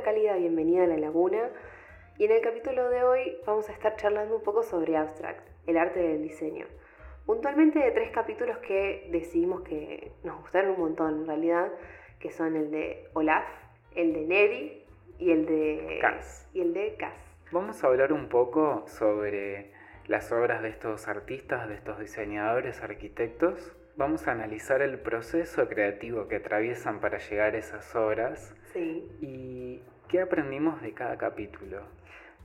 una cálida bienvenida a La Laguna y en el capítulo de hoy vamos a estar charlando un poco sobre abstract, el arte del diseño. Puntualmente de tres capítulos que decidimos que nos gustaron un montón en realidad, que son el de Olaf, el de Neri y el de Cass. Y el de Cass. Vamos a hablar un poco sobre las obras de estos artistas, de estos diseñadores, arquitectos. Vamos a analizar el proceso creativo que atraviesan para llegar a esas obras Sí. y qué aprendimos de cada capítulo.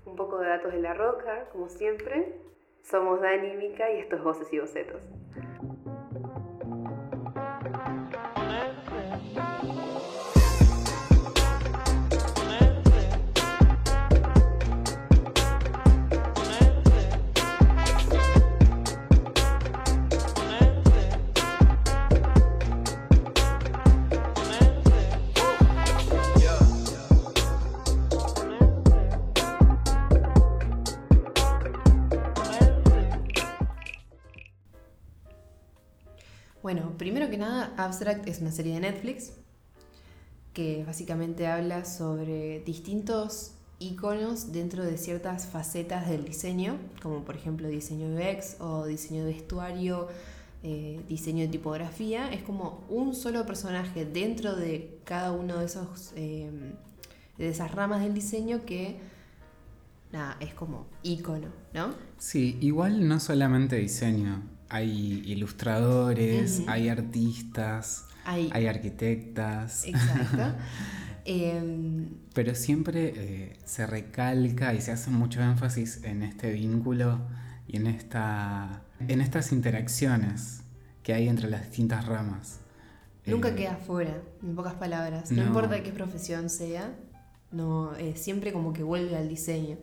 Un poco de datos de la roca, como siempre. Somos Dani y Mica y esto es Voces y Bocetos. Primero que nada, Abstract es una serie de Netflix que básicamente habla sobre distintos iconos dentro de ciertas facetas del diseño, como por ejemplo diseño UX o diseño de vestuario, eh, diseño de tipografía. Es como un solo personaje dentro de cada uno de esos eh, de esas ramas del diseño que nada, es como icono, ¿no? Sí, igual no solamente diseño, hay ilustradores, Ujú. hay artistas, Hay, hay arquitectas, exacto. Em, pero siempre eh, se recalca y se hace mucho énfasis en este vínculo y en, esta, en estas interacciones que hay entre las distintas ramas. Nunca Eh, queda fuera, en pocas palabras. No, no. importa qué profesión sea, no, eh, siempre como que vuelve al diseño.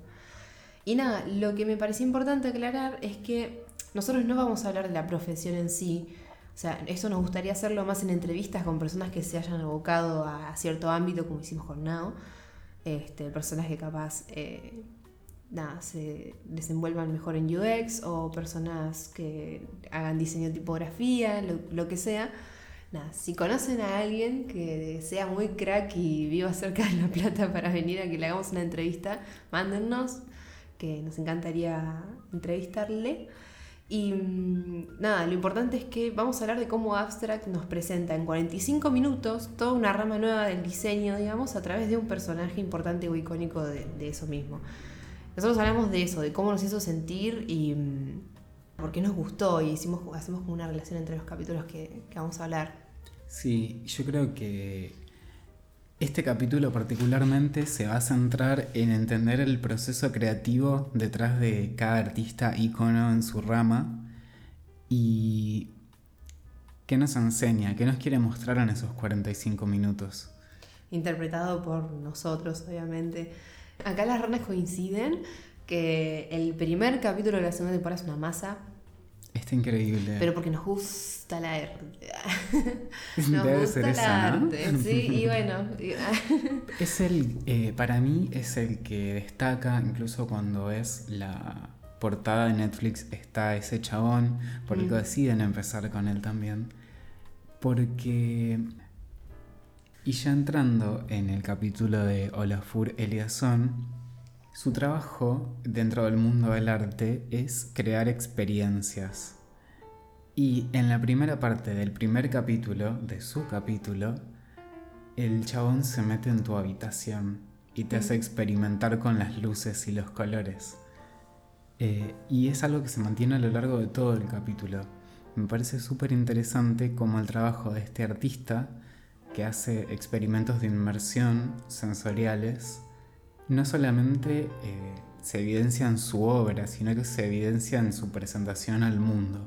Y nada, lo que me pareció importante aclarar es que nosotros no vamos a hablar de la profesión en sí. O sea, eso nos gustaría hacerlo más en entrevistas con personas que se hayan abocado a cierto ámbito, como hicimos con Nao. Este, personas que capaz eh, nada, se desenvuelvan mejor en UX o personas que hagan diseño de tipografía, lo, que sea. Nada, si conocen a alguien que sea muy crack y viva cerca de La Plata para venir a que le hagamos una entrevista, mándennos, que nos encantaría entrevistarle. Y mm, nada, lo importante es que vamos a hablar de cómo Abstract nos presenta en 45 minutos toda una rama nueva del diseño, digamos, a través de un personaje importante o icónico de, de eso mismo. Nosotros hablamos de eso, de cómo nos hizo sentir y mm, por qué nos gustó y hicimos, hacemos como una relación entre los capítulos que, que vamos a hablar. Sí, yo creo que este capítulo particularmente se va a centrar en entender el proceso creativo detrás de cada artista ícono en su rama y qué nos enseña, qué nos quiere mostrar en esos 45 minutos. interpretado por nosotros, obviamente. Acá las ranas coinciden que el primer capítulo de la segunda temporada es una masa, Está increíble. pero porque nos gusta la arte. Nos Debe gusta ser la ¿no? arte, sí, y bueno. Es el, eh, para mí es el que destaca, incluso cuando es la portada de Netflix, está ese chabón, por el que Mm. deciden empezar con él también. Porque, y ya entrando en el capítulo de Olafur Eliasson, su trabajo dentro del mundo del arte es crear experiencias. Y en la primera parte del primer capítulo, de su capítulo, el chabón se mete en tu habitación y te hace experimentar con las luces y los colores. Eh, y es algo que se mantiene a lo largo de todo el capítulo. Me parece súper interesante cómo el trabajo de este artista, que hace experimentos de inmersión sensoriales, no solamente eh, se evidencia en su obra, sino que se evidencia en su presentación al mundo.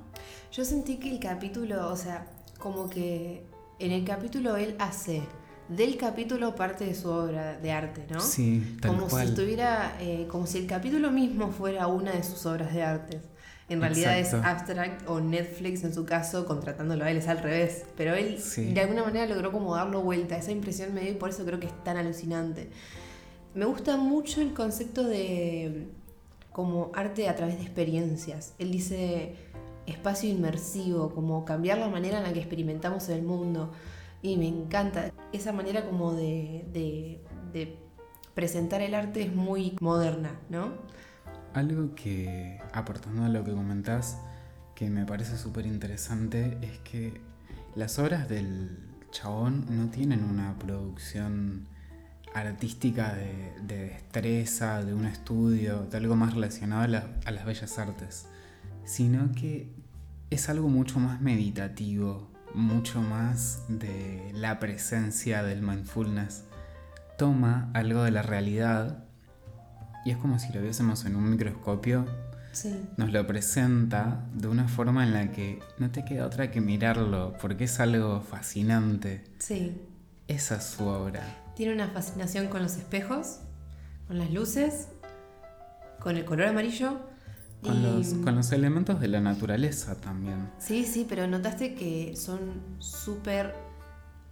Yo sentí que el capítulo, o sea, como que en el capítulo él hace del capítulo parte de su obra de arte, ¿no? Sí, tal como cual. si estuviera, eh, como si el capítulo mismo fuera una de sus obras de arte. En realidad Exacto. es Abstract o Netflix en su caso, contratándolo a él, es al revés. Pero él Sí. de alguna manera logró como darlo vuelta. Esa impresión me dio y por eso creo que es tan alucinante. Me gusta mucho el concepto de como arte a través de experiencias. Él dice espacio inmersivo, como cambiar la manera en la que experimentamos el mundo. Y me encanta esa manera como de, de- de presentar el arte es muy moderna, ¿no? Algo que, aportando a lo que comentás, que me parece súper interesante es que las obras del chabón no tienen una producción artística de, destreza, de un estudio, de algo más relacionado a, las bellas artes, sino que es algo mucho más meditativo, mucho más de la presencia del mindfulness. Toma algo de la realidad y es como si lo viésemos en un microscopio. Nos lo presenta de una forma en la que no te queda otra que mirarlo, porque es algo fascinante. Sí. Esa es su obra. Tiene una fascinación con los espejos, con las luces, con el color amarillo. Con, los, con los elementos de la naturaleza también. Sí, sí, pero notaste que son súper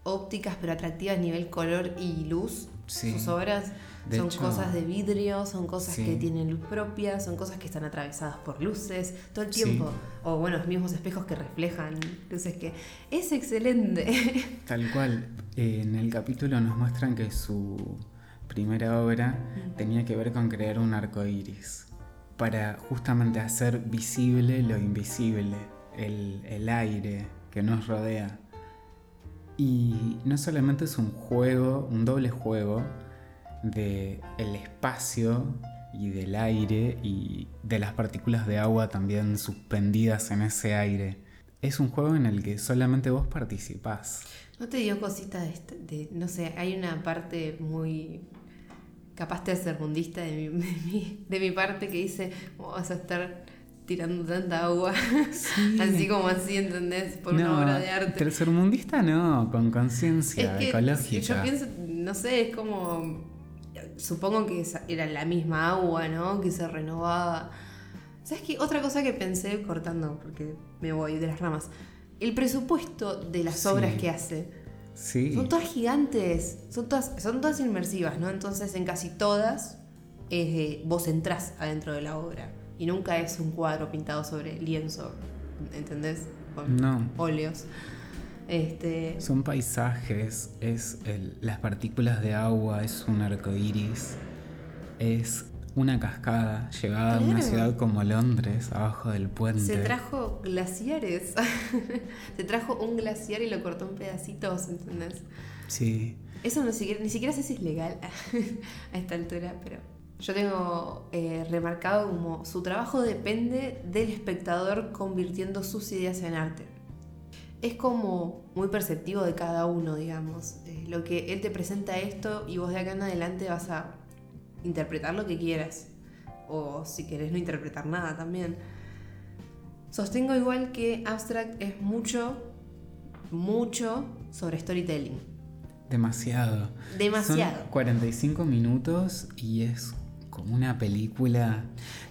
ópticas pero atractivas a nivel color y luz. Sus obras son cosas de vidrio, son cosas que tienen luz propia, son cosas que están atravesadas por luces todo el tiempo. O bueno, los mismos espejos que reflejan luces que es excelente. Tal cual. en el capítulo nos muestran que su primera obra tenía que ver con crear un arco iris para justamente hacer visible lo invisible, el, el aire que nos rodea. Y no solamente es un juego, un doble juego de el espacio y del aire y de las partículas de agua también suspendidas en ese aire. Es un juego en el que solamente vos participás. ¿No te dio cosita de, de no sé, hay una parte muy capaz de ser mundista de mi, de mi, parte que dice, vas a estar tirando tanta agua, así como así, ¿entendés? Por una obra de arte. Tercermundista no, con conciencia ecológica. Yo pienso, no sé, es como, supongo que era la misma agua, ¿no? Que se renovaba. ¿Sabes qué? Otra cosa que pensé, cortando, porque me voy de las ramas, el presupuesto de las obras que hace. Sí. Son todas gigantes, son todas, son todas inmersivas, ¿no? Entonces en casi todas vos entrás adentro de la obra y nunca es un cuadro pintado sobre lienzo, ¿entendés? Con no. óleos. Este... Son paisajes, es las partículas de agua, es un arco iris, es una cascada llegada a una ciudad como Londres, abajo del puente. Se trajo glaciares. Se trajo un glaciar y lo cortó en pedacitos, ¿entendés? Sí. Eso ni siquiera sé si es legal a esta altura, pero yo tengo eh, remarcado como su trabajo depende del espectador convirtiendo sus ideas en arte. Es como muy perceptivo de cada uno, digamos. Eh, lo que él te presenta esto y vos de acá en adelante vas a interpretar lo que quieras. O si querés no interpretar nada también. Sostengo igual que Abstract es mucho, mucho sobre storytelling. Demasiado. Demasiado. Son 45 minutos y es como una película.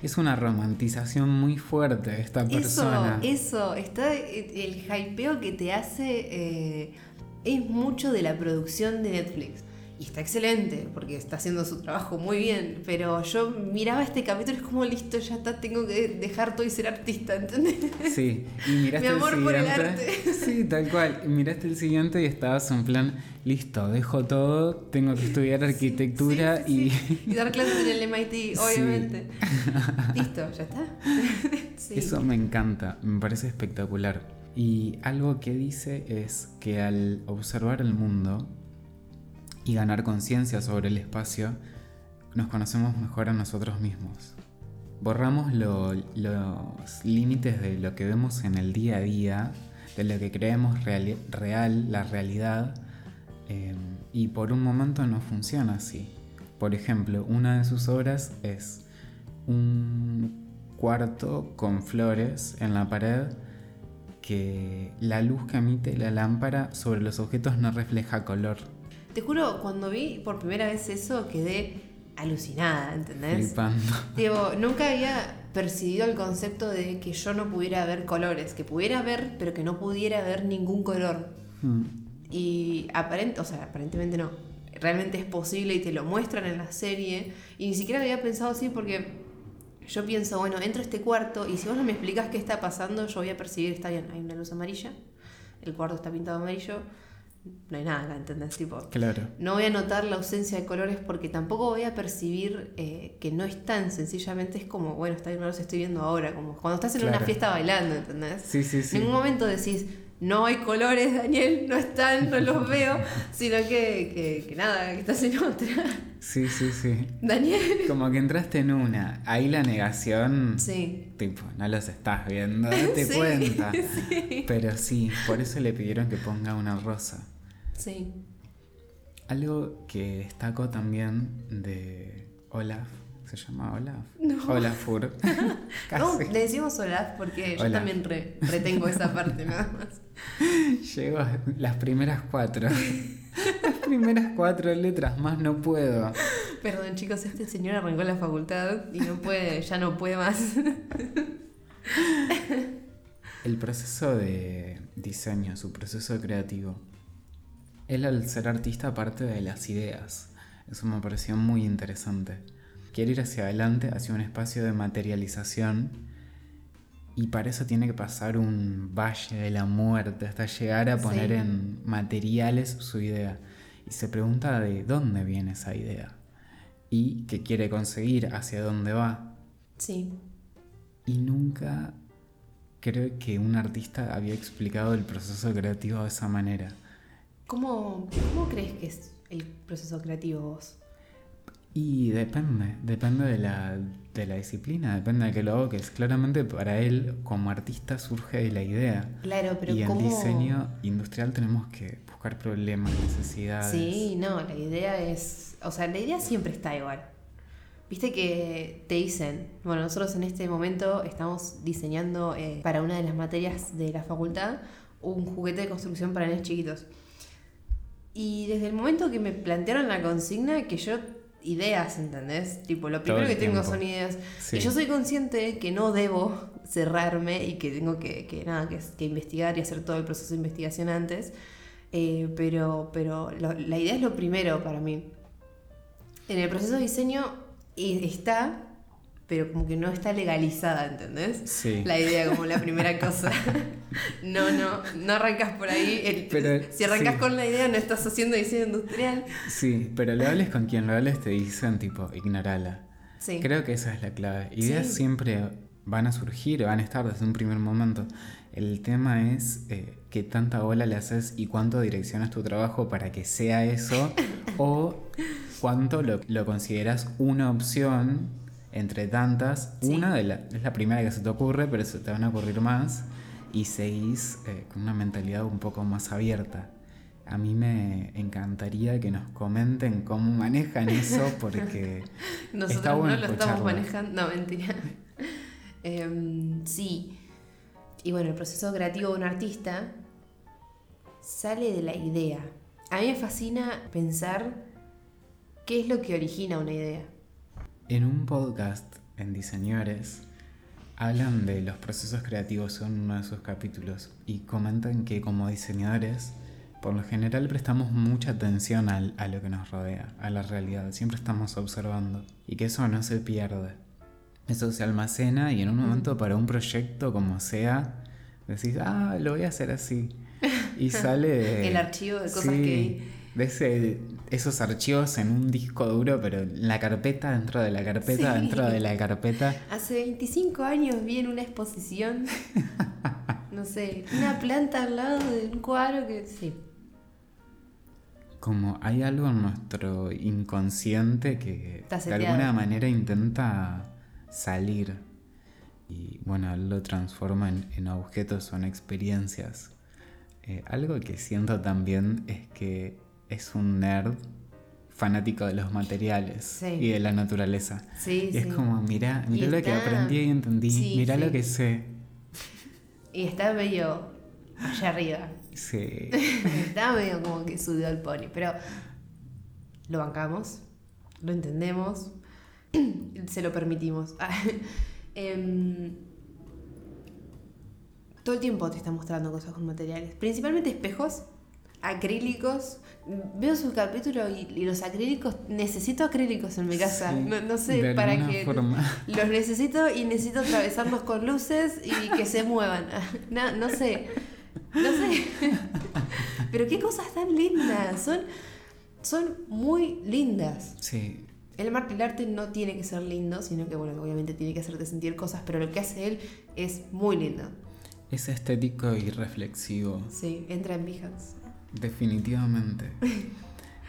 Es una romantización muy fuerte de esta persona. Eso, eso. Está el hypeo que te hace. Eh, es mucho de la producción de Netflix. Y está excelente, porque está haciendo su trabajo muy bien. Pero yo miraba este capítulo y es como listo, ya está, tengo que dejar todo y ser artista, ¿entendés? Sí, y miraste Mi amor el por el arte. Sí, tal cual. Miraste el siguiente y estabas en plan, listo, dejo todo, tengo que estudiar arquitectura y. Y dar clases en el MIT, obviamente. listo, ya está. Eso me encanta, me parece espectacular. Y algo que dice es que al observar el mundo, y ganar conciencia sobre el espacio, nos conocemos mejor a nosotros mismos. Borramos los límites de lo que vemos en el día a día, de lo que creemos real, la realidad, eh, y por un momento no funciona así. Por ejemplo, una de sus obras es un cuarto con flores en la pared que la luz que emite la lámpara sobre los objetos no refleja color te juro, cuando vi por primera vez eso, quedé alucinada, ¿entendés? Flipando. Digo, nunca había percibido el concepto de que yo no pudiera ver colores, que pudiera ver, pero que no pudiera ver ningún color. Hmm. Y aparente, o sea, aparentemente no. Realmente es posible y te lo muestran en la serie. Y ni siquiera había pensado así porque yo pienso, bueno, entro a este cuarto y si vos no me explicas qué está pasando, yo voy a percibir, está bien, hay una luz amarilla, el cuarto está pintado amarillo, no hay nada acá, ¿entendés? Tipo, Claro. no voy a notar la ausencia de colores porque tampoco voy a percibir eh, que no están, sencillamente es como, bueno, está bien, no los estoy viendo ahora, como cuando estás en una fiesta bailando, ¿entendés? Sí, sí, sí. En ningún momento decís, no hay colores, Daniel, no están, no los veo, sino que, que, que nada, que estás en otra. Sí, sí, sí. Daniel. Como que entraste en una. Ahí la negación. Sí. Tipo, no los estás viendo, date Sí, cuenta. sí. Pero sí, por eso le pidieron que ponga una rosa. Sí. Algo que destaco también de Olaf. ¿Se llama Olaf? No. Olafur. No, le decimos Olaf porque yo también re- retengo esa parte nada más. Llego a las primeras cuatro. Las primeras cuatro letras más no puedo. Perdón chicos, este señor arrancó la facultad y no puede, ya no puede más. El proceso de diseño, su proceso creativo. Él al ser artista parte de las ideas. Eso me pareció muy interesante. Quiere ir hacia adelante, hacia un espacio de materialización. Y para eso tiene que pasar un valle de la muerte hasta llegar a poner Sí. en materiales su idea. Y se pregunta de dónde viene esa idea. Y qué quiere conseguir, hacia dónde va. Sí. Y nunca creo que un artista había explicado el proceso creativo de esa manera. ¿Cómo, ¿Cómo crees que es el proceso creativo vos? Y depende, depende de la, de la disciplina, depende de que lo hagas. Claramente para él, como artista, surge de la idea. Claro, pero y en ¿cómo...? diseño industrial tenemos que buscar problemas, necesidades. Sí, no, la idea es. O sea, la idea siempre está igual. Viste que te dicen, bueno, nosotros en este momento estamos diseñando eh, para una de las materias de la facultad un juguete de construcción para nenes chiquitos. Y desde el momento que me plantearon la consigna, que yo ideas, ¿entendés? Tipo, lo primero que tengo son ideas. Sí. Y yo soy consciente que no debo cerrarme y que tengo que, que nada, que, que investigar y hacer todo el proceso de investigación antes. Eh, pero pero lo- la idea es lo primero para mí. En el proceso de diseño eh, está, pero como que no está legalizada, ¿entendés? Sí. La idea como la primera cosa. No, no, no arrancas por ahí. El- Pero, si arrancas sí. con la idea, no estás haciendo diseño industrial. Sí, pero lo hables con quien lo hables te dicen tipo, ignorala. Sí. Creo que esa es la clave. Ideas Sí. siempre van a surgir, van a estar desde un primer momento. El tema es eh, qué tanta bola le haces y cuánto direccionas tu trabajo para que sea eso o cuánto lo, lo consideras una opción entre tantas. Sí. Una de la, es la primera que se te ocurre, pero se te van a ocurrir más y seguís eh, con una mentalidad un poco más abierta. A mí me encantaría que nos comenten cómo manejan eso porque Nosotros Está bueno no lo estamos escucharlo. manejando. No, mentira. Em, sí. Y bueno, el proceso creativo de un artista sale de la idea. A mí me fascina pensar qué es lo que origina una idea. En un podcast en Diseñadores hablan de los procesos creativos en uno de sus capítulos y comentan que como diseñadores por lo general prestamos mucha atención al- a lo que nos rodea, a la realidad, siempre estamos observando y que eso no se pierde. Eso se almacena y en un momento para un proyecto como sea, decís, ah, lo voy a hacer así. Y sale de- El archivo de cosas sí, que- de ese- esos archivos en un disco duro, pero en la carpeta, dentro de la carpeta, Sí. dentro de la carpeta. Hace 25 años vi en una exposición, no sé, una planta al lado de un cuadro que sí. Como hay algo en nuestro inconsciente que de alguna manera intenta salir y bueno, lo transforma en, en objetos o en experiencias. Eh, algo que siento también es que es un nerd fanático de los materiales Sí. y de la naturaleza. Sí, Y sí. es como, mirá, Y mirá lo que está- aprendí y entendí, mirá lo que sé. Y está medio allá arriba. Sí. Estaba medio como que subió al pony, pero lo bancamos, lo entendemos, se lo permitimos. Em, todo el tiempo te está mostrando cosas con materiales, principalmente espejos, acrílicos. Veo sus capítulos y, y los acrílicos, necesito acrílicos en mi casa. Sí, no, no sé, para forma. los necesito y necesito atravesarlos con luces y que se muevan. No, no sé. No sé. Pero qué cosas tan lindas. Son, son muy lindas. Sí. El, mar- el arte no tiene que ser lindo, sino que, bueno, obviamente tiene que hacerte sentir cosas, pero lo que hace él es muy lindo. Es estético y reflexivo. Sí, entra en Behance. Definitivamente.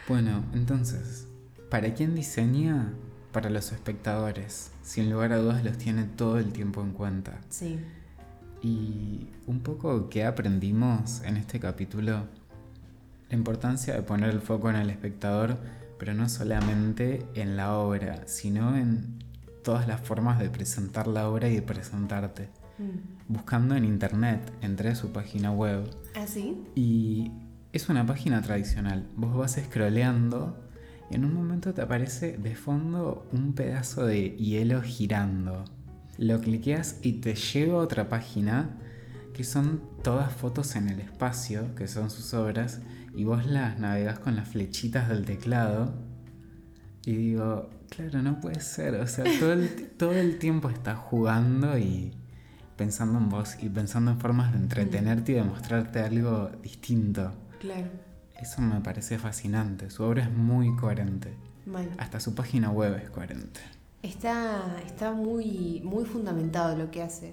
Bueno, entonces, ¿para quién diseña? Para los espectadores. Sin lugar a dudas los tiene todo el tiempo en cuenta. Sí. Y un poco que aprendimos en este capítulo, la importancia de poner el foco en el espectador, pero no solamente en la obra, sino en todas las formas de presentar la obra y de presentarte. Mm. Buscando en internet, entré a su página web ¿Ah, sí? y es una página tradicional. Vos vas scrolleando y en un momento te aparece de fondo un pedazo de hielo girando. Lo cliqueas y te lleva a otra página que son todas fotos en el espacio, que son sus obras, y vos las navegas con las flechitas del teclado. Y digo, claro, no puede ser. O sea, todo el, todo el tiempo estás jugando y pensando en vos y pensando en formas de entretenerte y de mostrarte algo distinto. Claro. Eso me parece fascinante. Su obra es muy coherente. Bueno. Hasta su página web es coherente. Está, está muy, muy fundamentado lo que hace.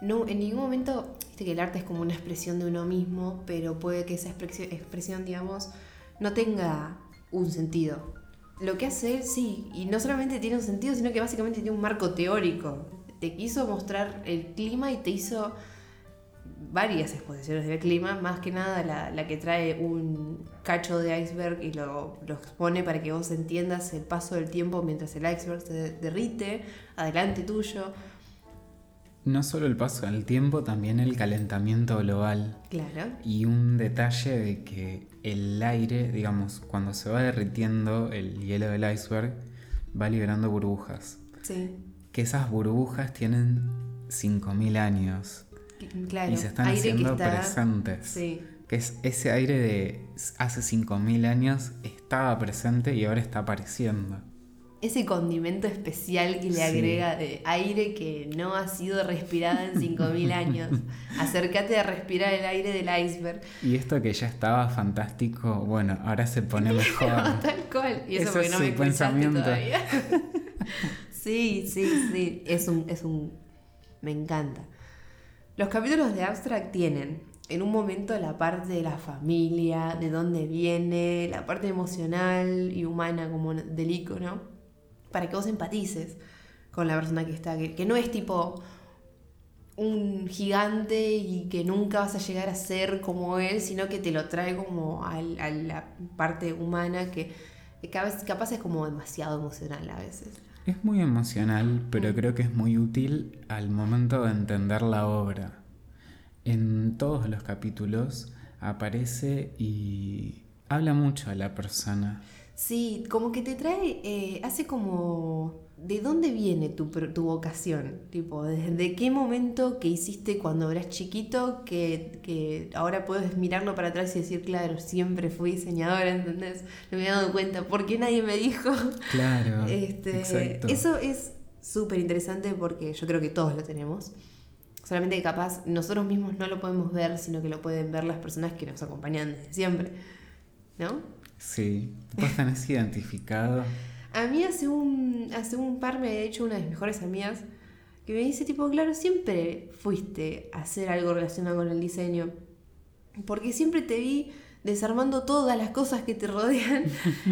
No, en ningún momento, viste que el arte es como una expresión de uno mismo, pero puede que esa expresión, expresión, digamos, no tenga un sentido. Lo que hace él sí, y no solamente tiene un sentido, sino que básicamente tiene un marco teórico. Te quiso mostrar el clima y te hizo varias exposiciones del clima, más que nada la, la que trae un cacho de iceberg y lo, lo expone para que vos entiendas el paso del tiempo mientras el iceberg se derrite, adelante tuyo. No solo el paso del tiempo, también el calentamiento global. Claro. Y un detalle de que el aire, digamos, cuando se va derritiendo el hielo del iceberg, va liberando burbujas. Sí. Que esas burbujas tienen 5.000 años Claro. y se están haciendo está- presentes. Sí. Que es ese aire de hace 5.000 años estaba presente y ahora está apareciendo. Ese condimento especial que le Sí. agrega de aire que no ha sido respirada en 5.000 años. Acércate a respirar el aire del iceberg. Y esto que ya estaba fantástico, bueno, ahora se pone mejor. Tal cual. Y eso, Ese porque no me pensamiento. todavía. sí, sí, sí. Es un, es un. Me encanta. Los capítulos de Abstract tienen en un momento la parte de la familia, de dónde viene, la parte emocional y humana como del icono, para que vos empatices con la persona que está, que, no es tipo un gigante y que nunca vas a llegar a ser como él, sino que te lo trae como a, la parte humana que, capaz es como demasiado emocional a veces. Es muy emocional, pero Mm. creo que es muy útil al momento de entender la obra. En todos los capítulos aparece y habla mucho a la persona. Sí, como que te trae, eh, hace como... ¿De dónde viene tu, tu vocación? Tipo, ¿desde qué momento que hiciste cuando eras chiquito que, que ahora puedes mirarlo para atrás y decir, claro, siempre fui diseñadora, ¿entendés? No me he dado cuenta, ¿por qué nadie me dijo? Claro. Este, exacto. eso es súper interesante porque yo creo que todos lo tenemos. Solamente que capaz nosotros mismos no lo podemos ver, sino que lo pueden ver las personas que nos acompañan desde siempre. ¿No? Sí. ¿Vos tenés identificado? A mí hace un, hace un par me ha hecho una de mis mejores amigas que me dice tipo, claro, siempre fuiste a hacer algo relacionado con el diseño. Porque siempre te vi desarmando todas las cosas que te rodean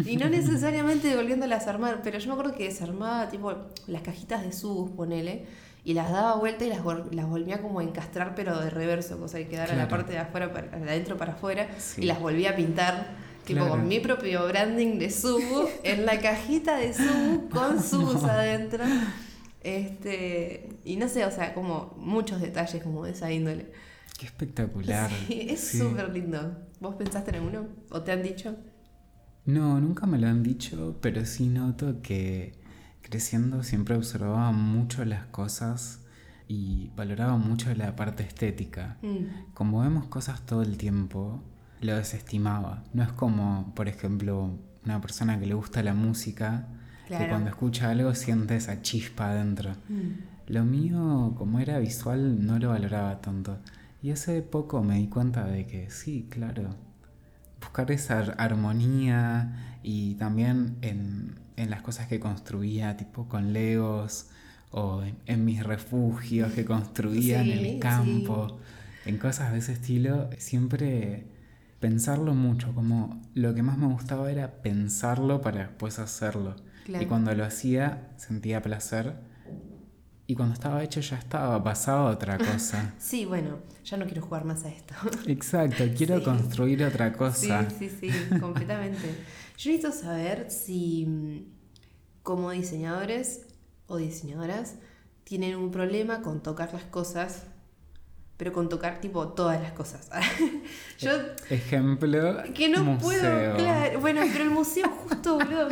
y no necesariamente volviéndolas a armar. Pero yo me acuerdo que desarmaba tipo las cajitas de subos, ponele, y las daba vuelta y las, las volvía como a encastrar, pero de reverso, cosa que quedara la Claro. parte de afuera, para, de adentro para afuera, Sí. y las volvía a pintar. Tipo Claro. con mi propio branding de Subu en la cajita de Subu con Subus adentro. Este, y no sé, o sea, como muchos detalles como de esa índole. Qué espectacular. Sí, es Sí. súper lindo. ¿Vos pensaste en alguno? ¿O te han dicho? No, nunca me lo han dicho, pero sí noto que creciendo siempre observaba mucho las cosas y valoraba mucho la parte estética. Mm, Como vemos cosas todo el tiempo, lo desestimaba. No es como, por ejemplo, una persona que le gusta la música, que cuando escucha algo siente esa chispa adentro. mm. Lo mío, como era visual, no lo valoraba tanto. Y hace poco me di cuenta de que sí, claro, buscar esa armonía y también en, en las cosas que construía, tipo con legos o en, mis refugios que construía en el campo, en cosas de ese estilo, siempre pensarlo mucho, como lo que más me gustaba era pensarlo para después hacerlo. Y cuando lo hacía sentía placer y cuando estaba hecho ya estaba, pasaba otra cosa. sí, bueno, ya no quiero jugar más a esto. Exacto, quiero construir otra cosa. Sí, sí, sí, completamente. Yo necesito saber si mm, como diseñadores o diseñadoras tienen un problema con tocar las cosas, pero con tocar tipo todas las cosas. Yo ejemplo que no puedo, claro, bueno, pero el museo justo, boludo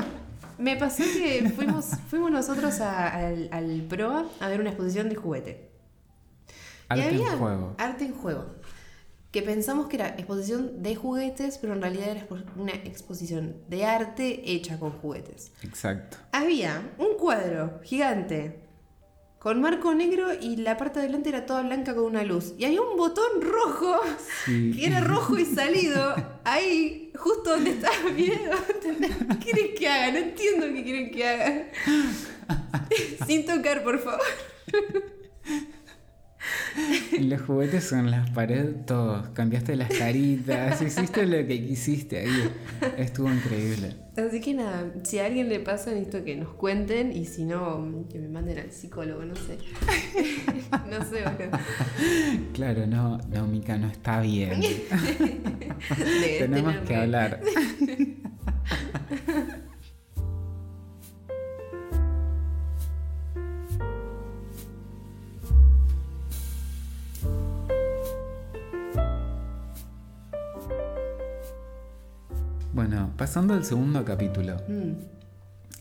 me pasó que fuimos, fuimos nosotros al, al PROA a ver una exposición de juguete. Arte en juego. Arte en juego. Que pensamos que era exposición de juguetes, pero en realidad era una exposición de arte hecha con juguetes. Exacto. Había un cuadro gigante con marco negro y la parte de adelante era toda blanca con una luz. Y había un botón rojo, que era rojo y salido, ahí, justo donde estaba el video. ¿Qué quieren que haga? No entiendo qué quieren que haga. Sin tocar, por favor. Los juguetes son las paredes, todos. Cambiaste las caritas, hiciste lo que quisiste ahí. Estuvo increíble. Así que nada, si a alguien le pasa, necesito que nos cuenten y si no, que me manden al psicólogo, no sé. no sé, bueno. Claro, no, no, Mica, no está bien. Tenemos que hablar. pasando al segundo capítulo. Mm.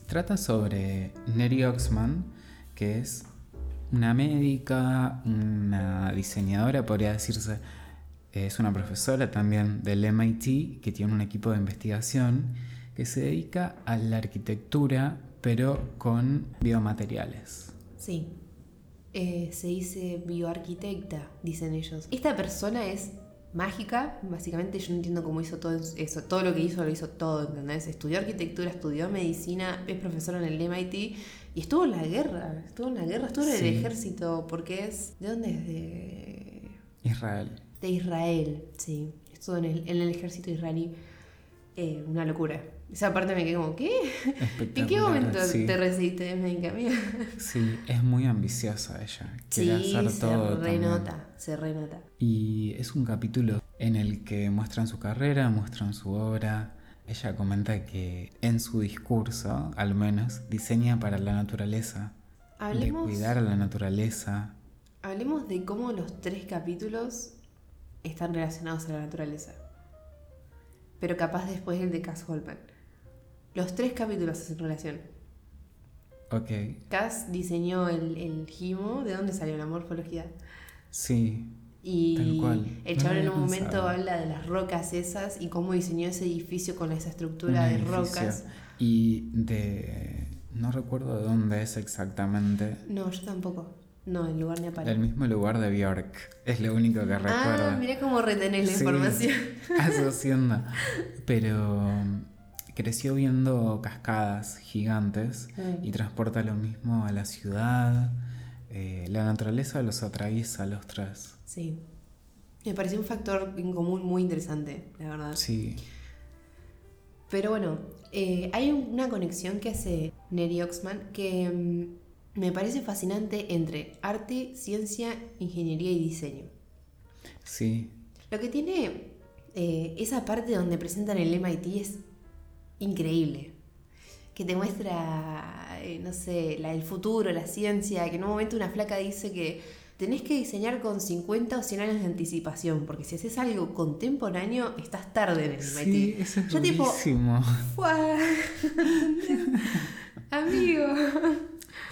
Trata sobre Neri Oxman, que es una médica, una diseñadora, podría decirse. Es una profesora también del MIT que tiene un equipo de investigación que se dedica a la arquitectura, pero con biomateriales. Sí. Eh, se dice bioarquitecta, dicen ellos. Esta persona es mágica, básicamente yo no entiendo cómo hizo todo eso, todo lo que hizo lo hizo todo, ¿entendés? Estudió arquitectura, estudió medicina, es profesora en el MIT y estuvo en la guerra, estuvo en la guerra, estuvo en el ejército, porque es, ¿de dónde es? De Israel. De Israel, sí, estuvo en el, en el ejército israelí, eh, una locura. Esa parte me quedé como, ¿qué? ¿En qué momento te recibiste de médica mía? Sí, es muy ambiciosa ella. Quiere sí, hacer todo. Se renota, se renota. Y es un capítulo en el que muestran su carrera, muestran su obra. Ella comenta que en su discurso, al menos, diseña para la naturaleza. Hablemos, de cuidar a la naturaleza. Hablemos de cómo los tres capítulos están relacionados a la naturaleza. Pero capaz después el de Cass Holman. Los tres capítulos hacen relación. Ok. Cass diseñó el, el gimo. ¿De dónde salió la morfología? Sí. Y el chaval en un momento habla de las rocas esas y cómo diseñó ese edificio con esa estructura de rocas. Y de... No recuerdo de dónde es exactamente. No, yo tampoco. No, el lugar ni aparece. El mismo lugar de Bjork. Es lo único que recuerdo. Ah, mira cómo retenés la información. Asociando. Pero creció viendo cascadas gigantes y transporta lo mismo a la ciudad. Eh, la naturaleza los atraviesa a los tres. Sí. Me pareció un factor en común muy interesante, la verdad. Sí. Pero bueno, eh, hay una conexión que hace Neri Oxman que mm, me parece fascinante entre arte, ciencia, ingeniería y diseño. Sí. Lo que tiene eh, esa parte donde presentan el MIT es increíble. Que te muestra, eh, no sé, la, el futuro, la ciencia, que en un momento una flaca dice que tenés que diseñar con 50 o 100 años de anticipación, porque si haces algo contemporáneo, estás tarde en el. Sí, eso es Yo tipo, amigo.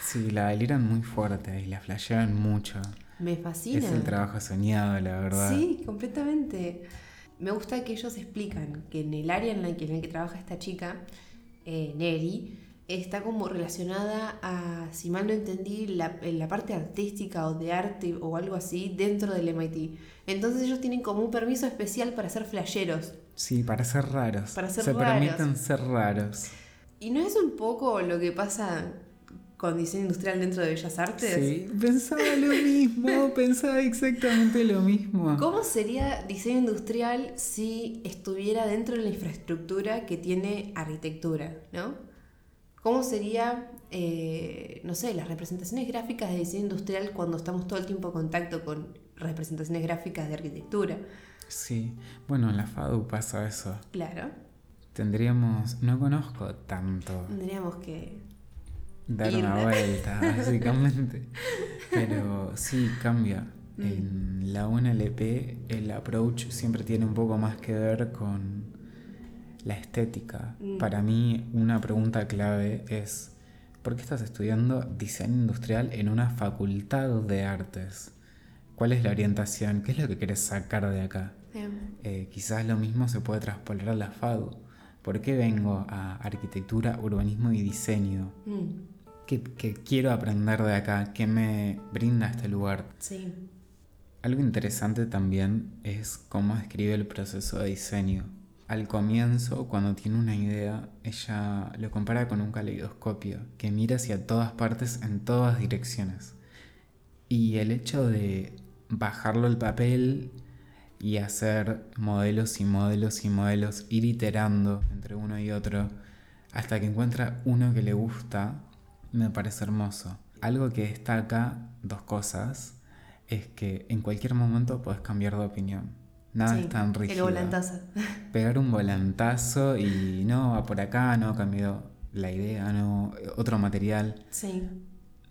Sí, la deliran muy fuerte y la flashean mucho. Me fascina. Es el trabajo soñado, la verdad. Sí, completamente me gusta que ellos explican que en el área en el que, en que trabaja esta chica, eh, Neri, está como relacionada a, si mal no entendí, la, la parte artística o de arte o algo así dentro del MIT. Entonces ellos tienen como un permiso especial para ser flasheros. Sí, para ser raros. Para ser Se raros. permiten ser raros. ¿Y no es un poco lo que pasa con diseño industrial dentro de Bellas Artes? Sí, pensaba lo mismo, pensaba exactamente lo mismo. ¿Cómo sería diseño industrial si estuviera dentro de la infraestructura que tiene arquitectura, ¿no? ¿Cómo sería, eh, no sé, las representaciones gráficas de diseño industrial cuando estamos todo el tiempo en contacto con representaciones gráficas de arquitectura? Sí, bueno, en la FADU pasa eso. Claro, Tendríamos, no conozco tanto, tendríamos que... dar una vuelta, básicamente. Pero sí cambia. Mm. En la UNLP el approach siempre tiene un poco más que ver con la estética. Mm. Para mí una pregunta clave es, ¿por qué estás estudiando diseño industrial en una facultad de artes? ¿Cuál es la orientación? ¿Qué es lo que quieres sacar de acá? Em, Eh, quizás lo mismo se puede traspolar a la FADU. ¿Por qué vengo a arquitectura, urbanismo y diseño? mm, ¿Qué, qué quiero aprender de acá? ¿Qué me brinda este lugar? sí, Algo interesante también es cómo describe el proceso de diseño. Al comienzo, cuando tiene una idea, ella lo compara con un caleidoscopio que mira hacia todas partes en todas direcciones. Y el hecho de bajarlo al papel y hacer modelos y modelos y modelos, ir iterando entre uno y otro, hasta que encuentra uno que le gusta, me parece hermoso. Algo que destaca, dos cosas, es que en cualquier momento puedes cambiar de opinión. Nada sí, es tan el rígido. volantazo. Pegar un volantazo y no, va por acá, no, cambió la idea, no, otro material. Sí,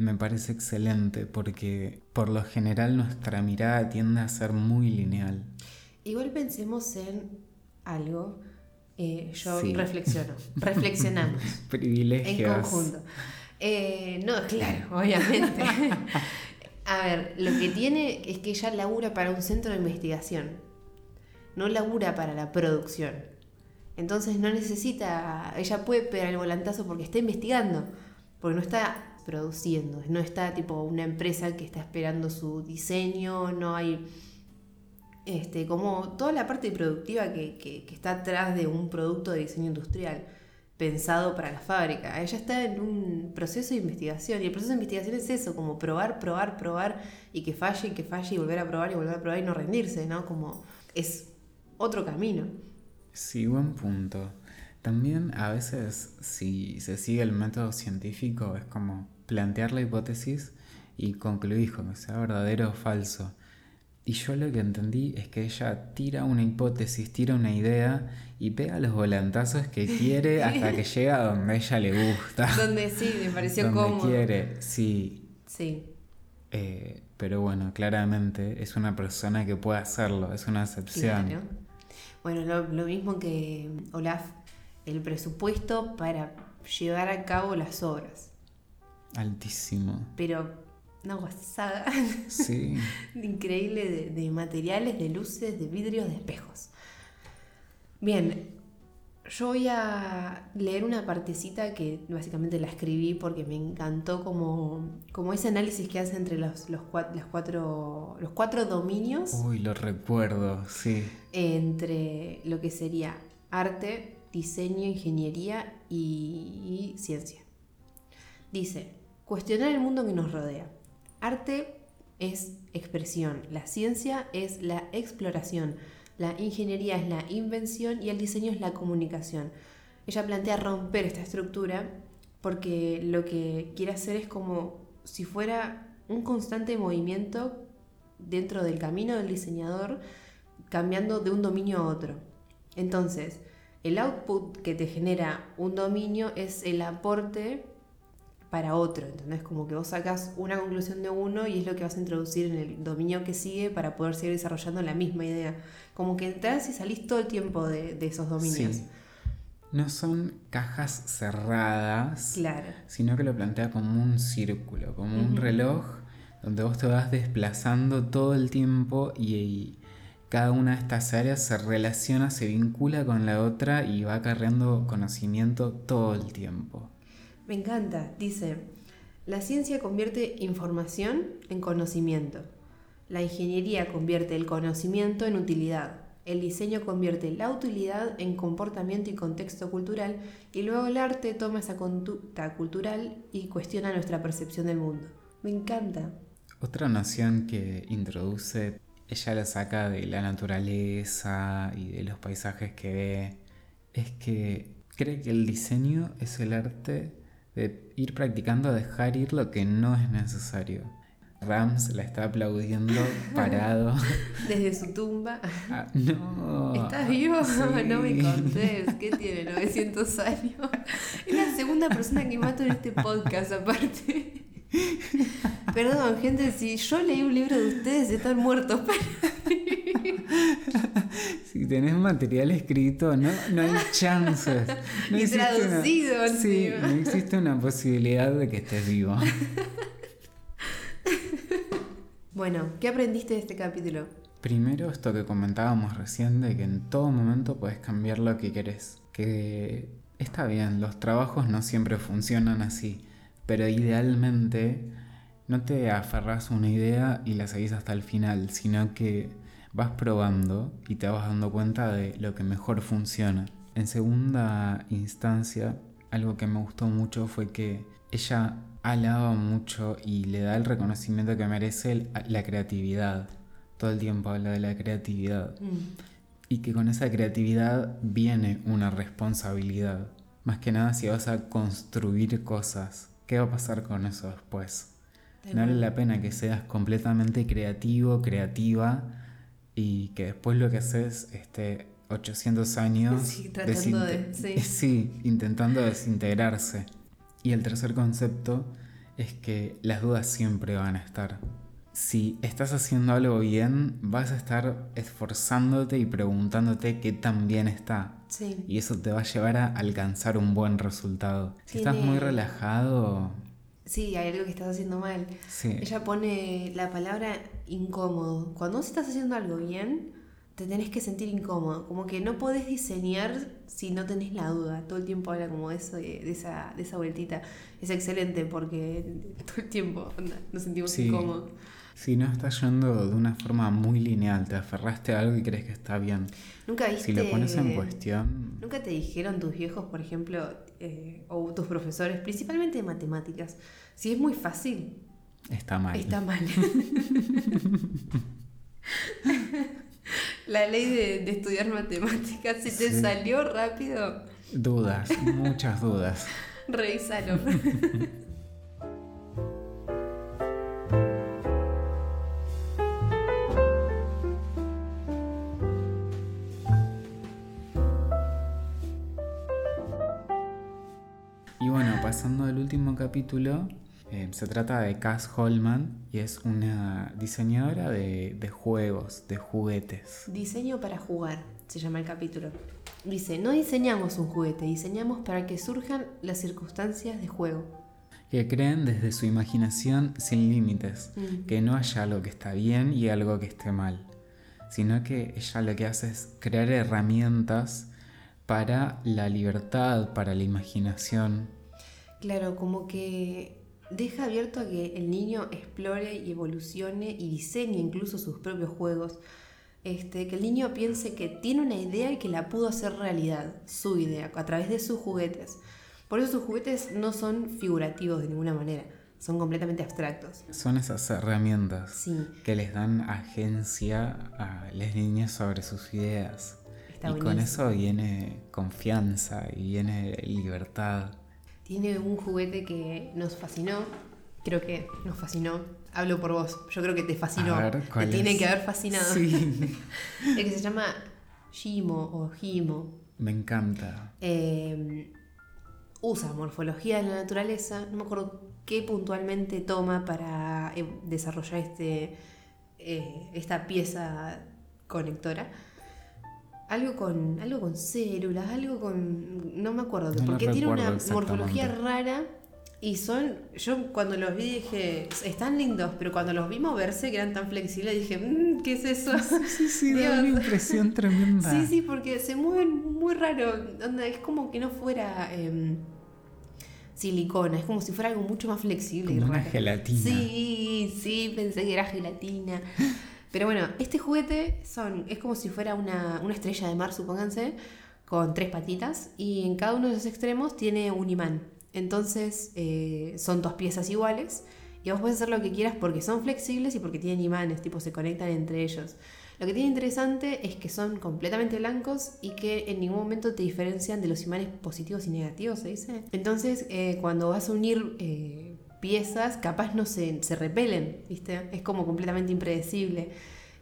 Me parece excelente porque por lo general nuestra mirada tiende a ser muy lineal. Igual pensemos en algo. eh, yo Sí. reflexiono. Reflexionamos. En Privilegios. conjunto. Eh, no, claro, obviamente. A ver, lo que tiene es que ella labura para un centro de investigación. No labura para la producción. Entonces no necesita. Ella puede pegar el volantazo porque está investigando. Porque no está produciendo. No está tipo una empresa que está esperando su diseño. No hay. Este, como toda la parte productiva que, que- que está atrás de un producto de diseño industrial pensado para la fábrica. Ella está en un proceso de investigación y el proceso de investigación es eso, como probar, probar, probar y que falle y que falle y volver a probar y volver a probar y no rendirse, ¿no? Como es otro camino. Sí, buen punto. También a veces si se sigue el método científico es como plantear la hipótesis y concluir con que sea verdadero o falso. Y yo lo que entendí es que ella tira una hipótesis, tira una idea y pega los volantazos que quiere hasta que llega a donde ella le gusta. Donde sí, me pareció donde cómodo. quiere, sí. Sí, Eh, pero bueno, claramente es una persona que puede hacerlo, es una excepción. claro. Bueno, lo, lo mismo que Olaf, el presupuesto para llevar a cabo las obras. Altísimo. Pero una guasada Sí. increíble de, de materiales, de luces, de vidrios, de espejos. Bien, yo voy a leer una partecita que básicamente la escribí porque me encantó como, como ese análisis que hace entre los, los, cua- las cuatro, los cuatro dominios Uy, lo recuerdo, sí. entre lo que sería arte, diseño, ingeniería y, ciencia. Dice, cuestionar el mundo que nos rodea. Arte es expresión, la ciencia es la exploración, la ingeniería es la invención y el diseño es la comunicación. Ella plantea romper esta estructura porque lo que quiere hacer es como si fuera un constante movimiento dentro del camino del diseñador cambiando de un dominio a otro. Entonces, el output que te genera un dominio es el aporte para otro. ¿entendés? Como que vos sacas una conclusión de uno y es lo que vas a introducir en el dominio que sigue para poder seguir desarrollando la misma idea. Como que entras y salís todo el tiempo de, de esos dominios. Sí. No son cajas cerradas, Claro. sino que lo plantea como un círculo, como un reloj donde vos te vas desplazando todo el tiempo y, y cada una de estas áreas se relaciona, se vincula con la otra y va acarreando conocimiento todo el tiempo. Me encanta. Dice, la ciencia convierte información en conocimiento. La ingeniería convierte el conocimiento en utilidad. El diseño convierte la utilidad en comportamiento y contexto cultural y luego el arte toma esa conducta cultural y cuestiona nuestra percepción del mundo. Me encanta. Otra noción que introduce, ella la saca de la naturaleza y de los paisajes que ve, es que cree que el diseño es el arte de ir practicando a dejar ir lo que no es necesario. Rams la está aplaudiendo parado. Desde su tumba. Ah, no. ¿Estás vivo? Sí. No me contés. ¿Qué tiene? 900 años. Es la segunda persona que mato en este podcast, aparte. Perdón, gente, si yo leí un libro de ustedes, están muertos. Si tenés material escrito, no, no hay chances. No Y una- Sí, no existe una posibilidad de que estés vivo. Bueno, ¿qué aprendiste de este capítulo? Primero, esto que comentábamos recién, de que en todo momento puedes cambiar lo que querés. Que está bien, los trabajos no siempre funcionan así, pero idealmente no te aferras a una idea y la seguís hasta el final, sino que vas probando y te vas dando cuenta de lo que mejor funciona. En segunda instancia, algo que me gustó mucho fue que ella alaba mucho y le da el reconocimiento que merece la creatividad. Todo el tiempo habla de la creatividad. Y que con esa creatividad viene una responsabilidad. Más que nada si vas a construir cosas. ¿Qué va a pasar con eso después? No vale la pena que seas completamente creativo, creativa y que después lo que haces esté 800 años Sí, tratando de- sí. sí, intentando desintegrarse. Y el tercer concepto es que las dudas siempre van a estar. Si estás haciendo algo bien, vas a estar esforzándote y preguntándote qué tan bien está. Sí. Y eso te va a llevar a alcanzar un buen resultado. Si estás muy relajado, Sí, hay algo que estás haciendo mal. sí. Ella pone la palabra incómodo. Cuando vos estás haciendo algo bien, te tenés que sentir incómodo. Como que no podés diseñar si no tenés la duda. Todo el tiempo habla como de eso, de, esa, de esa vueltita. Es excelente porque todo el tiempo nos sentimos Sí. incómodos. Si no estás yendo de una forma muy lineal, te aferraste a algo y crees que está bien. Nunca viste. Si lo pones en cuestión, ¿Nunca te dijeron tus viejos, por ejemplo, eh, o tus profesores, principalmente de matemáticas, si es muy fácil, está mal. está mal? La ley de, de estudiar matemáticas, si te Sí. salió rápido, Dudas, muchas dudas. revísalo. Y bueno, pasando al último capítulo, eh, se trata de Cass Holman y es una diseñadora de, de juegos, de juguetes. Diseño para jugar, se llama el capítulo. Dice, no diseñamos un juguete, diseñamos para que surjan las circunstancias de juego. Que creen desde su imaginación sin límites, Mm. que no haya algo que está bien y algo que esté mal, sino que ella lo que hace es crear herramientas para la libertad, para la imaginación. Claro, como que deja abierto a que el niño explore y evolucione y diseñe incluso sus propios juegos. Este, que el niño piense que tiene una idea y que la pudo hacer realidad, su idea, a través de sus juguetes. Por eso sus juguetes no son figurativos de ninguna manera, son completamente abstractos. Son esas herramientas Sí, que les dan agencia a las niñas sobre sus ideas. está y con eso viene confianza y viene libertad. Tiene un juguete que nos fascinó, creo que nos fascinó. Hablo por vos, yo creo que te fascinó. A ver, te ¿cuál tiene que haber fascinado. Sí, El que se llama Shimo o Himo. me encanta. Eh, usa morfología de la naturaleza, no me acuerdo qué puntualmente toma para eh, desarrollar este, eh, esta pieza conectora. Algo con, algo con células, algo con... No me acuerdo, No porque tiene una morfología rara y son... Yo cuando los vi dije, están lindos, pero cuando los vi moverse, que eran tan flexibles, dije, "Mm, ¿qué es eso? Sí, sí, da una impresión tremenda. Sí, sí, porque se mueven muy raro. Es como que no fuera. em, silicona, es como si fuera algo mucho más flexible. y Como una raro. gelatina. Sí, sí, pensé que era gelatina. Pero bueno, este juguete es como si fuera una, una estrella de mar, supónganse, con tres patitas y en cada uno de los extremos tiene un imán. Entonces eh, son dos piezas iguales y vos podés hacer lo que quieras porque son flexibles y porque tienen imanes, tipo se conectan entre ellos. Lo que tiene interesante es que son completamente blancos y que en ningún momento te diferencian de los imanes positivos y negativos, se dice. Entonces, eh, cuando vas a unir eh, piezas, capaz no se, se repelen, ¿viste? Es como completamente impredecible.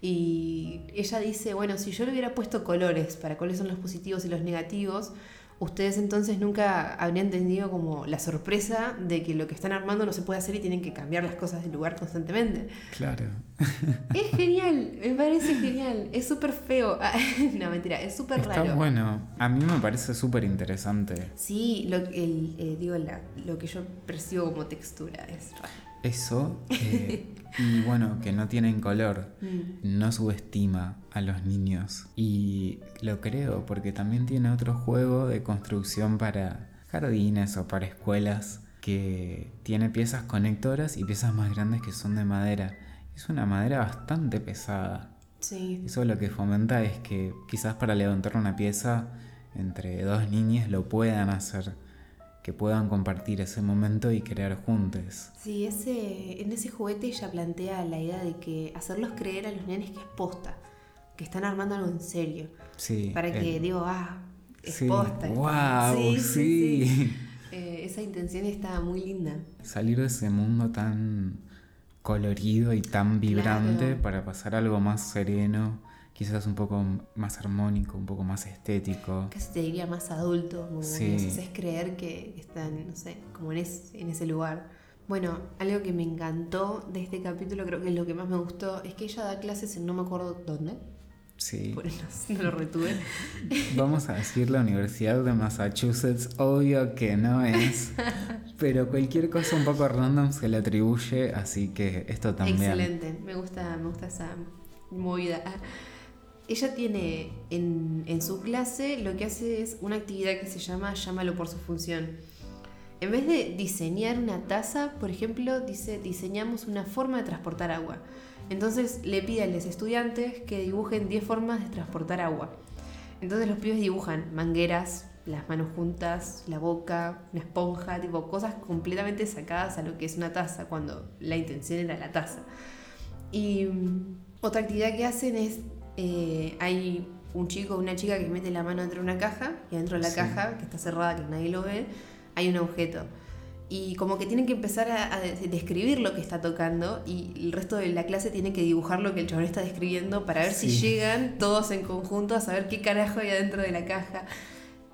Y ella dice, bueno, si yo le hubiera puesto colores para cuáles son los positivos y los negativos, ustedes entonces nunca habrían entendido como la sorpresa de que lo que están armando no se puede hacer y tienen que cambiar las cosas de lugar constantemente. Claro. Es genial, me parece genial. Es súper feo. no, mentira, es súper Está raro. bueno. A mí me parece súper interesante. Sí, lo, el, eh, digo, la- lo que yo percibo como textura es raro. Eso. eh, y bueno, que no tienen color. Mm. No subestima a los niños. Y lo creo porque también tiene otro juego de construcción para jardines o para escuelas que tiene piezas conectoras y piezas más grandes que son de madera. Es una madera bastante pesada. Sí, Eso lo que fomenta es que quizás para levantar una pieza entre dos niñas lo puedan hacer, que puedan compartir ese momento y crear juntos. sí ese, en ese juguete ella plantea la idea de que hacerlos creer a los nenes que es posta, que están armando algo en serio. Sí. Para que el- digo, ah, es sí, posta. ¡Wow! posta. Sí. Eh, esa intención está muy linda. Salir de ese mundo tan colorido y tan vibrante Claro. para pasar algo más sereno, quizás un poco más armónico, un poco más estético. Casi te diría más adulto, como Sí. les haces creer que están, no sé, como en, es- en ese lugar. Bueno, algo que me encantó de este capítulo, creo que es lo que más me gustó, es que ella da clases en no me acuerdo dónde, Sí. por eso no lo retuve. Vamos a decir la Universidad de Massachusetts, obvio que no es, pero cualquier cosa un poco random se le atribuye, así que esto también. Excelente, me gusta, me gusta esa movida. Ella tiene en, en su clase lo que hace es una actividad que se llama llámalo por su función. En vez de diseñar una taza, por ejemplo, dice diseñamos una forma de transportar agua. Entonces le pide a los estudiantes que dibujen 10 formas de transportar agua. Entonces los pibes dibujan mangueras, las manos juntas, la boca, una esponja, tipo cosas completamente sacadas a lo que es una taza, cuando la intención era la taza. Y mm, otra actividad que hacen es, eh, hay un chico o una chica que mete la mano dentro de una caja y dentro de la Sí. caja, que está cerrada, que nadie lo ve, hay un objeto. Y como que tienen que empezar a, a de- describir lo que está tocando y el resto de la clase tiene que dibujar lo que el chabón está describiendo para ver si llegan todos en conjunto a saber qué carajo hay adentro de la caja.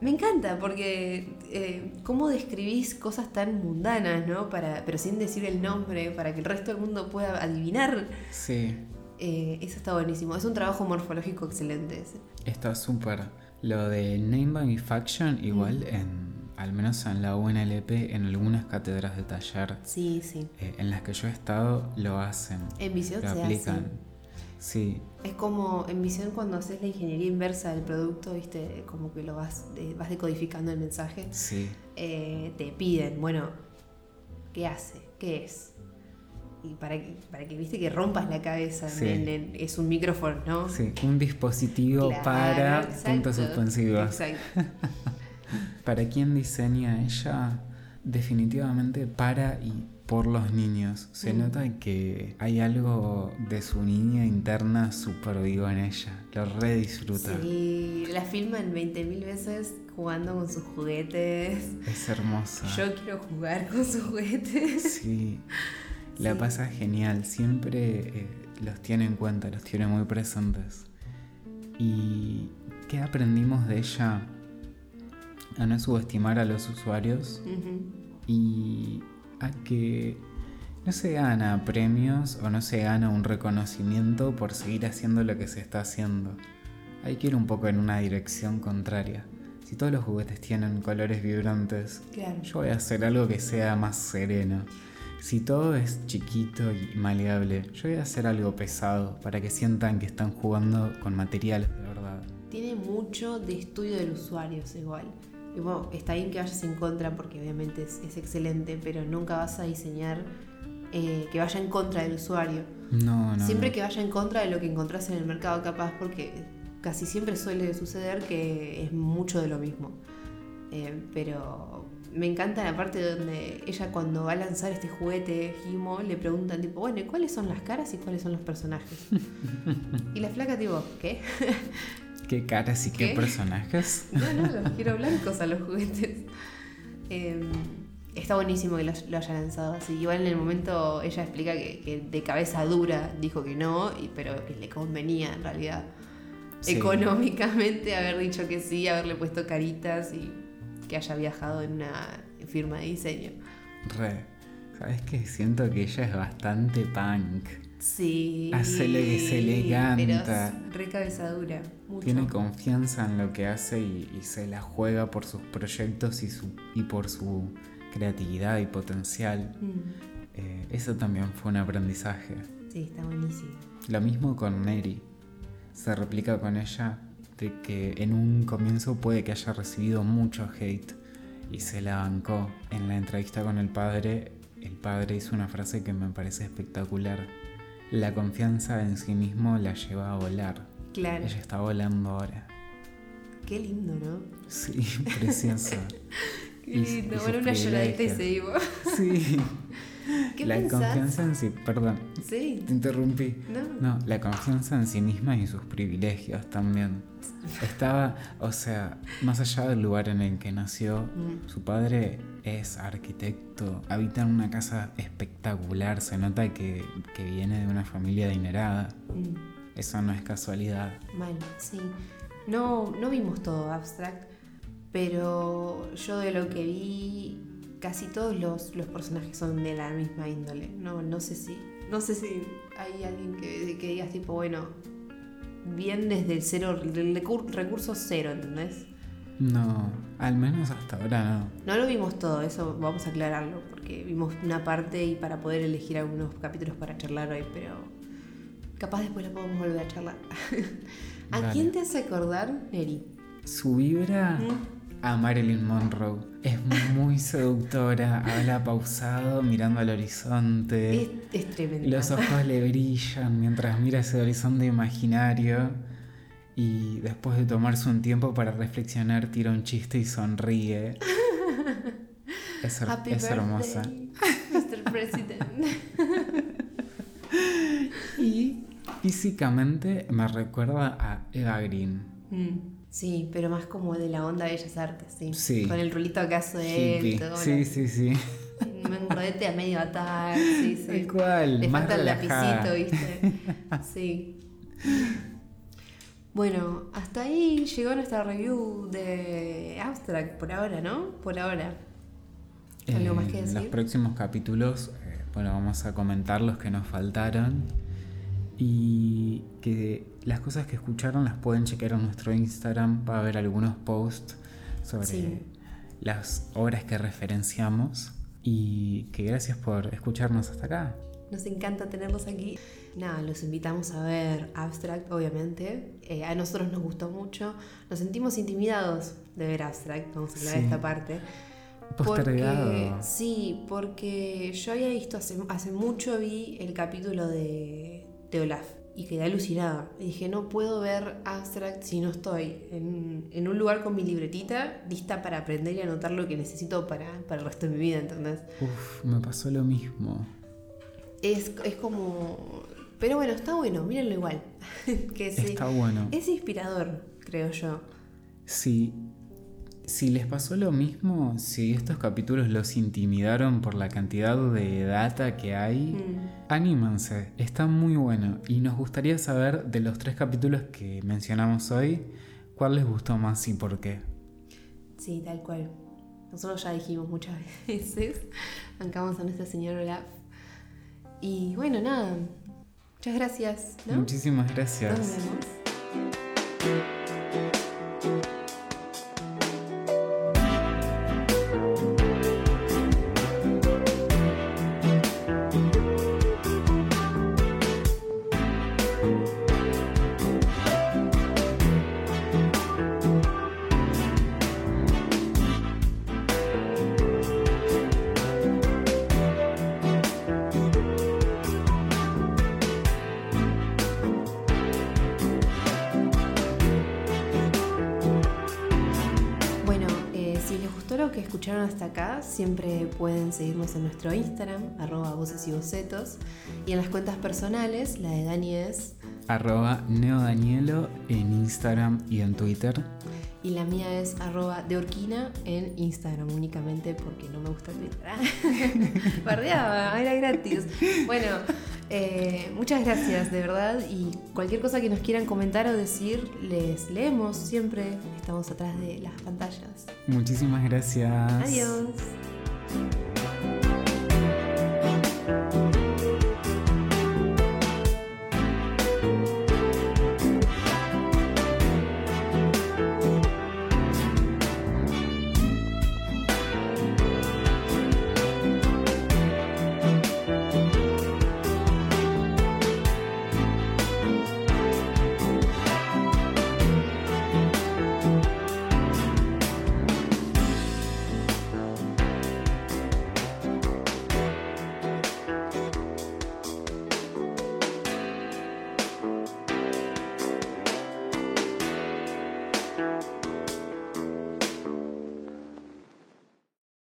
Me encanta porque eh, cómo describís cosas tan mundanas, ¿no? Para, pero sin decir el nombre, para que el resto del mundo pueda adivinar. Sí, Eh, eso está buenísimo. Es un trabajo morfológico excelente ese. está súper. Lo de Name Manufacturing, igual Mm. en, al menos en la UNLP, en algunas cátedras de taller Sí, sí. eh, en las que yo he estado, lo hacen, En visión lo se aplican. hace. Sí, Es como en visión cuando haces la ingeniería inversa del producto, ¿viste? Como que lo vas, vas decodificando el mensaje. sí. Eh, te piden, bueno, ¿qué hace? ¿Qué es? Y para que, para que viste que rompas la cabeza, Sí. en- en- es un micrófono, ¿no? Sí, un dispositivo Claro, para exacto, puntos suspensivos. Exacto. ¿Para quién diseña ella? Definitivamente para y por los niños. Se Mm. nota que hay algo de su niña interna súper vivo en ella. Lo re disfruta. Sí, la filman 20.000 veces jugando con sus juguetes. Es hermosa. Yo quiero jugar con sus juguetes. Sí. La Sí. pasa genial. Siempre eh, los tiene en cuenta, los tiene muy presentes. ¿Y qué aprendimos de ella? A no subestimar a los usuarios. Y a que no se gana premios o no se gana un reconocimiento por seguir haciendo lo que se está haciendo. Hay que ir un poco en una dirección contraria. Si todos los juguetes tienen colores vibrantes, Claro. yo voy a hacer algo que sea más sereno. Si todo es chiquito y maleable, yo voy a hacer algo pesado para que sientan que están jugando con materiales de verdad. Tiene mucho de estudio del usuario, es igual. Y bueno, está bien que vayas en contra porque obviamente es, es excelente, pero nunca vas a diseñar eh, que vaya en contra del usuario. No, no. Siempre no. que vaya en contra de lo que encontrás en el mercado capaz, porque casi siempre suele suceder que es mucho de lo mismo. Eh, pero me encanta la parte donde ella cuando va a lanzar este juguete Himo le preguntan tipo, bueno, ¿y cuáles son las caras y cuáles son los personajes? y la flaca tipo, ¿qué? ¿Qué caras y qué, ¿Qué? personajes? no, no, los quiero blancos a los juguetes. Eh, está buenísimo que lo, lo haya lanzado así. Igual en el momento ella explica que, que de cabeza dura dijo que no, y, pero que le convenía en realidad Sí. económicamente haber dicho que sí, haberle puesto caritas y que haya viajado en una firma de diseño. Re. ¿Sabes qué? Siento que ella es bastante punk. Sí. Hace lo que se le Pero canta. es re cabeza dura. Mucho. Tiene confianza en lo que hace y, y se la juega por sus proyectos y, su, y por su creatividad y potencial. Mm, Eh, eso también fue un aprendizaje. Sí, está buenísimo. Lo mismo con Neri. Se replica con ella de que en un comienzo puede que haya recibido mucho hate y se la bancó. En la entrevista con el padre, el padre hizo una frase que me parece espectacular. La confianza en sí mismo la lleva a volar. Claro. Ella está volando ahora. Qué lindo, ¿no? Sí, precioso. Qué lindo. bueno, una lloradita y seguimos. Sí. ¿Qué la pensás? confianza en sí, perdón, Sí. te interrumpí. No. No, la confianza en sí misma y sus privilegios también. Estaba, o sea, más allá del lugar en el que nació, Mm. su padre es arquitecto, habita en una casa espectacular, se nota que, que viene de una familia adinerada. Mm, Eso no es casualidad. Mal, sí. No, no vimos todo abstract, pero yo de lo que vi, casi todos los, los personajes son de la misma índole. No, no sé si. No sé si hay alguien que, que digas tipo, bueno, bien desde el cero, recur- recurso cero, ¿entendés? No, al menos hasta ahora no. No lo vimos todo, eso vamos a aclararlo, porque vimos una parte y para poder elegir algunos capítulos para charlar hoy, pero capaz después lo podemos volver a charlar. ¿A quién te hace acordar, Neri? Su vibra a Marilyn Monroe es muy seductora, habla pausado, mirando al horizonte. Es, es tremendo. Los ojos le brillan mientras mira ese horizonte imaginario y después de tomarse un tiempo para reflexionar tira un chiste y sonríe. Es, her- Happy es hermosa. Mr. President. Y físicamente me recuerda a Eva Green. Mm, Sí, pero más como de la onda de Bellas Artes, sí. Sí. Con el rulito acá Hippie. suelto. Sí, sí, sí. Un rodete a medio atar, sí, sí. Tal cual, Le más falta el lapicito, ¿viste? Sí. Bueno, hasta ahí llegó nuestra review de Abstract por ahora, ¿no? Por ahora. ¿Algo más que En decir? los próximos capítulos, eh, bueno, vamos a comentar los que nos faltaron y que las cosas que escucharon las pueden chequear en nuestro Instagram para ver algunos posts sobre Sí. las obras que referenciamos y que gracias por escucharnos hasta acá. Nos encanta tenerlos aquí. Nada, los invitamos a ver Abstract, obviamente. Eh, a nosotros nos gustó mucho. Nos sentimos intimidados de ver Abstract. Vamos a hablar de Sí. esta parte. Postergado. Porque, sí, porque yo había visto hace, hace mucho vi el capítulo de, de Olaf y quedé alucinada. Y dije, no puedo ver Abstract si no estoy en, en un lugar con mi libretita lista para aprender y anotar lo que necesito para, para el resto de mi vida, ¿entendés? Uf, me pasó lo mismo. Es, es como... Pero bueno, está bueno, mírenlo igual. que sí. Está bueno. Es inspirador, creo yo. Si, si les pasó lo mismo, si estos capítulos los intimidaron por la cantidad de data que hay, Mm. anímense, está muy bueno. Y nos gustaría saber de los tres capítulos que mencionamos hoy, cuál les gustó más y por qué. Sí, tal cual. Nosotros ya dijimos muchas veces. Bancamos a nuestra señora Olaf. Y bueno, nada. Muchas gracias, ¿no? Muchísimas Nos gracias. vemos. Escucharon hasta acá, siempre pueden seguirnos en nuestro Instagram, arroba voces y bocetos, y en las cuentas personales, la de Dani es arroba neodanielo en Instagram y en Twitter. Y la mía es arroba de Orquina en Instagram únicamente porque no me gusta Twitter. Bardeaba, era gratis. Bueno, eh, muchas gracias, de verdad. Y cualquier cosa que nos quieran comentar o decir, les leemos siempre. Estamos atrás de las pantallas. Muchísimas gracias. Adiós.